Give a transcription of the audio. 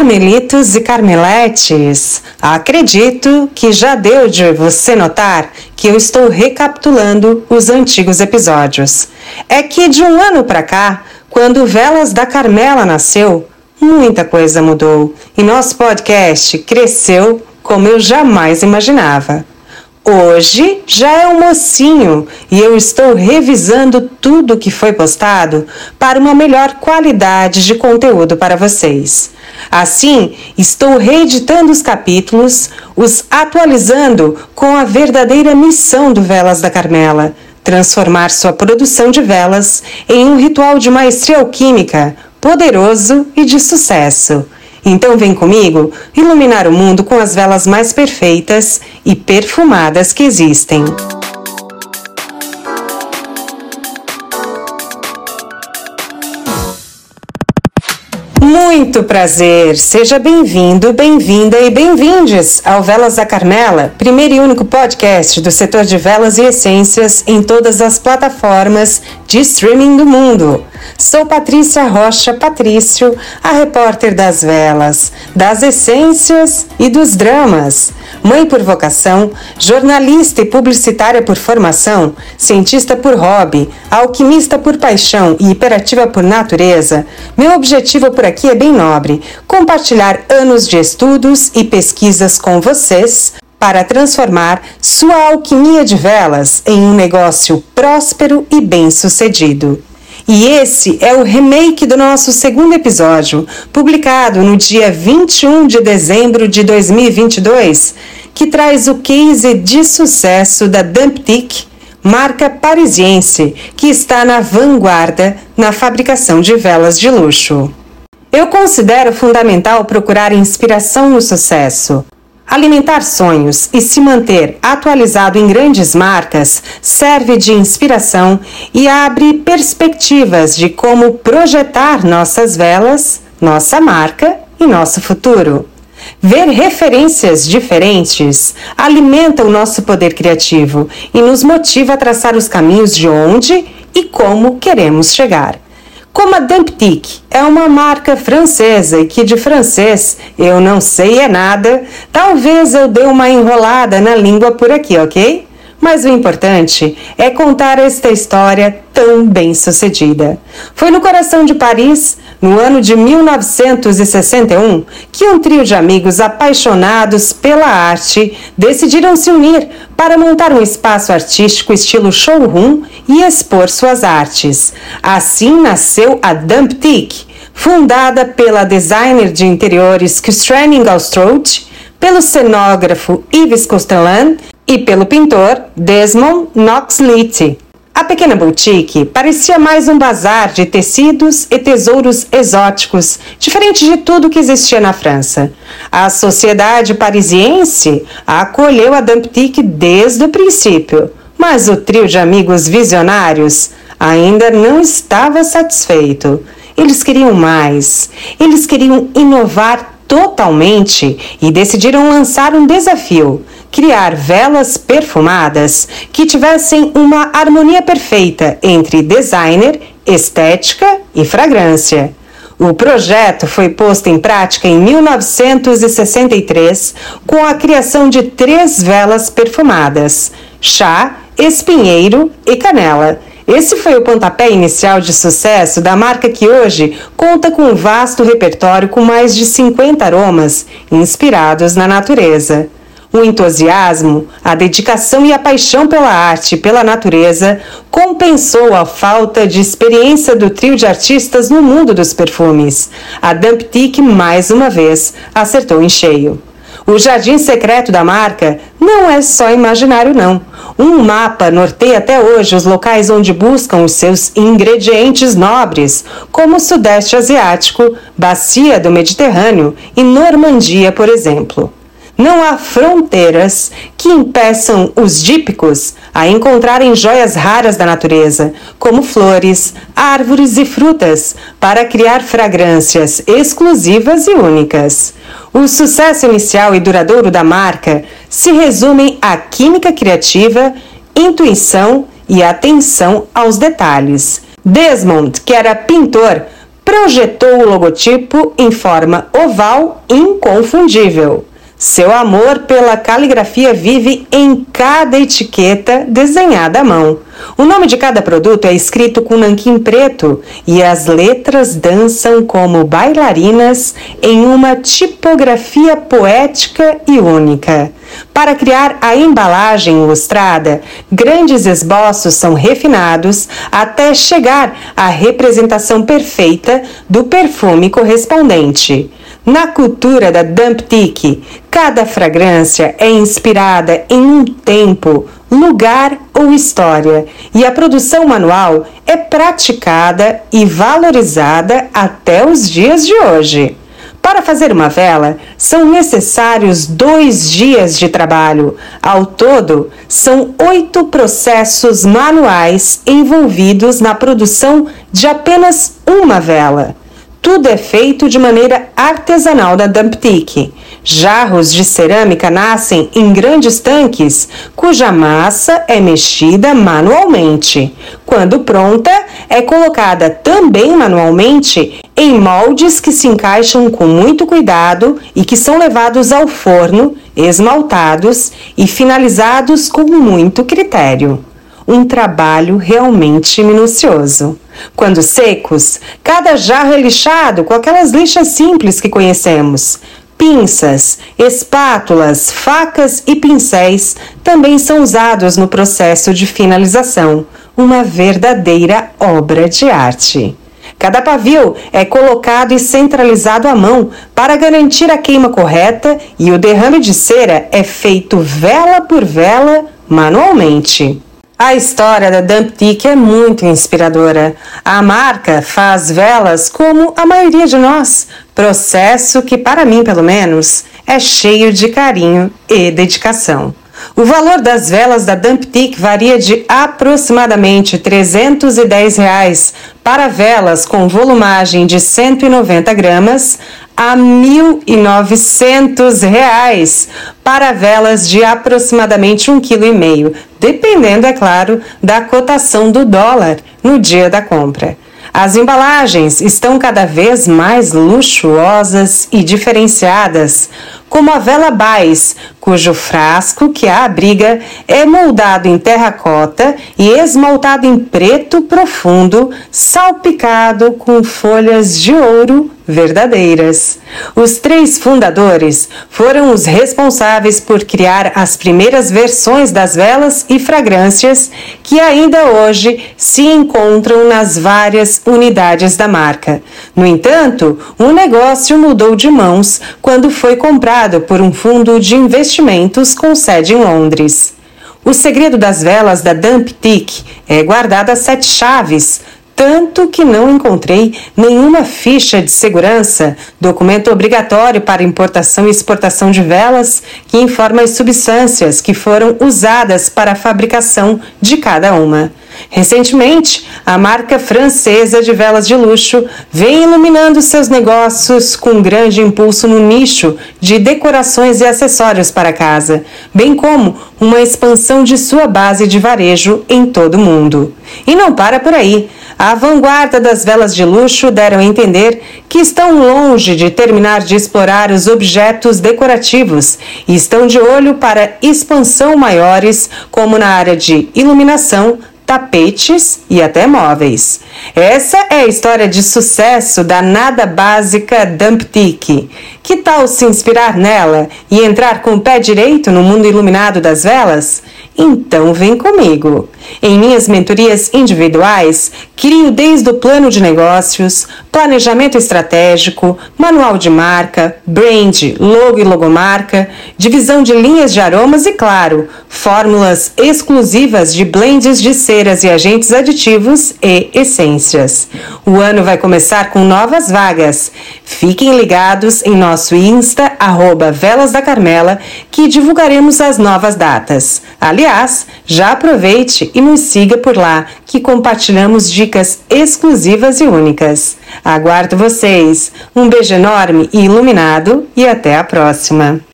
Carmelitos e Carmeletes, acredito que já deu de você notar que eu estou recapitulando os antigos episódios. É que de um ano para cá, quando Velas da Carmela nasceu, muita coisa mudou e nosso podcast cresceu como eu jamais imaginava. Hoje já é um mocinho e eu estou revisando tudo que foi postado para uma melhor qualidade de conteúdo para vocês. Assim, estou reeditando os capítulos, os atualizando com a verdadeira missão do Velas da Carmela: transformar sua produção de velas em um ritual de maestria alquímica poderoso e de sucesso. Então vem comigo iluminar o mundo com as velas mais perfeitas e perfumadas que existem. Muito prazer! Seja bem-vindo, bem-vinda e bem-vindes ao Velas da Carmela, primeiro e único podcast do setor de velas e essências em todas as plataformas de streaming do mundo. Sou Patrícia Rocha Patrício, a repórter das velas, das essências e dos dramas. Mãe por vocação, jornalista e publicitária por formação, cientista por hobby, alquimista por paixão e hiperativa por natureza, meu objetivo por aqui é bem nobre: compartilhar anos de estudos e pesquisas com vocês para transformar sua alquimia de velas em um negócio próspero e bem-sucedido. E esse é o remake do nosso segundo episódio, publicado no dia 21 de dezembro de 2022, que traz o case de sucesso da Dumptic, marca parisiense que está na vanguarda na fabricação de velas de luxo. Eu considero fundamental procurar inspiração no sucesso. Alimentar sonhos e se manter atualizado em grandes marcas serve de inspiração e abre perspectivas de como projetar nossas velas, nossa marca e nosso futuro. Ver referências diferentes alimenta o nosso poder criativo e nos motiva a traçar os caminhos de onde e como queremos chegar. Como a Dumptic é uma marca francesa e que de francês eu não sei é nada, talvez eu dê uma enrolada na língua por aqui, ok? Mas o importante é contar esta história tão bem sucedida. Foi no coração de Paris, no ano de 1961, que um trio de amigos apaixonados pela arte decidiram se unir para montar um espaço artístico estilo showroom e expor suas artes. Assim nasceu a Dumptic, fundada pela designer de interiores Christiane Ingalstrout, pelo cenógrafo Yves Costellan e pelo pintor Desmond Knox-Litty. A pequena boutique parecia mais um bazar de tecidos e tesouros exóticos, diferente de tudo que existia na França. A sociedade parisiense acolheu a Dumptic desde o princípio, mas o trio de amigos visionários ainda não estava satisfeito. Eles queriam mais. Eles queriam inovar totalmente e decidiram lançar um desafio: criar velas perfumadas que tivessem uma harmonia perfeita entre designer, estética e fragrância. O projeto foi posto em prática em 1963 com a criação de três velas perfumadas: chá, espinheiro e canela esse foi o pontapé inicial de sucesso da marca que hoje conta com um vasto repertório com mais de 50 aromas inspirados na natureza. O entusiasmo, a dedicação e a paixão pela arte e pela natureza compensou a falta de experiência do trio de artistas no mundo dos perfumes. A Dumptic, mais uma vez, acertou em cheio. O jardim secreto da marca não é só imaginário, não. Um mapa norteia até hoje os locais onde buscam os seus ingredientes nobres, como o Sudeste Asiático, Bacia do Mediterrâneo e Normandia, por exemplo. Não há fronteiras que impeçam os dípicos a encontrarem joias raras da natureza, como flores, árvores e frutas, para criar fragrâncias exclusivas e únicas. O sucesso inicial e duradouro da marca se resume à química criativa, intuição e atenção aos detalhes. Desmond, que era pintor, projetou o logotipo em forma oval inconfundível. Seu amor pela caligrafia vive em cada etiqueta desenhada à mão. O nome de cada produto é escrito com nanquim preto e as letras dançam como bailarinas em uma tipografia poética e única. Para criar a embalagem ilustrada, grandes esboços são refinados até chegar à representação perfeita do perfume correspondente. Na cultura da Dumptyque, cada fragrância é inspirada em um tempo, lugar ou história, e a produção manual é praticada e valorizada até os dias de hoje. Para fazer uma vela, são necessários dois dias de trabalho. Ao todo, são oito processos manuais envolvidos na produção de apenas uma vela. Tudo é feito de maneira artesanal da Dumptyque. Jarros de cerâmica nascem em grandes tanques, cuja massa é mexida manualmente. Quando pronta, é colocada também manualmente em moldes que se encaixam com muito cuidado e que são levados ao forno, esmaltados e finalizados com muito critério um trabalho realmente minucioso. Quando secos, cada jarro é lixado com aquelas lixas simples que conhecemos. Pinças, espátulas, facas e pincéis também são usados no processo de finalização, uma verdadeira obra de arte. Cada pavio é colocado e centralizado à mão para garantir a queima correta e o derrame de cera é feito vela por vela manualmente. A história da Dumptic é muito inspiradora. A marca faz velas como a maioria de nós, processo que, para mim pelo menos, é cheio de carinho e dedicação. O valor das velas da Dumptic varia de aproximadamente 310 reais para velas com volumagem de 190 gramas a R$ 1.900 para velas de aproximadamente 1,5 kg, dependendo, é claro, da cotação do dólar no dia da compra. As embalagens estão cada vez mais luxuosas e diferenciadas, como a vela Bais, cujo frasco que a abriga é moldado em terracota e esmaltado em preto profundo, salpicado com folhas de ouro verdadeiras. Os três fundadores foram os responsáveis por criar as primeiras versões das velas e fragrâncias que ainda hoje se encontram nas várias unidades da marca. No entanto, o negócio mudou de mãos quando foi comprado por um fundo de investimentos com sede em Londres. O segredo das velas da Dumptyque é guardado a sete chaves, tanto que não encontrei nenhuma ficha de segurança, documento obrigatório para importação e exportação de velas, que informa as substâncias que foram usadas para a fabricação de cada uma. Recentemente, a marca francesa de velas de luxo vem iluminando seus negócios com grande impulso no nicho de decorações e acessórios para casa, bem como uma expansão de sua base de varejo em todo o mundo. E não para por aí. A vanguarda das velas de luxo deram a entender que estão longe de terminar de explorar os objetos decorativos e estão de olho para expansão maiores, como na área de iluminação, tapetes e até móveis. Essa é a história de sucesso da nada básica Dumptyque. Que tal se inspirar nela e entrar com o pé direito no mundo iluminado das velas? Então vem comigo. Em minhas mentorias individuais, crio desde o plano de negócios, planejamento estratégico, manual de marca, brand, logo e logomarca, divisão de linhas de aromas e, claro, fórmulas exclusivas de blends de ceras e agentes aditivos e essências. O ano vai começar com novas vagas. Fiquem ligados em nosso Insta, arroba Velas da Carmela, que divulgaremos as novas datas. Aliás, já aproveite e nos siga por lá, que compartilhamos dicas exclusivas e únicas. Aguardo vocês. Um beijo enorme e iluminado e até a próxima.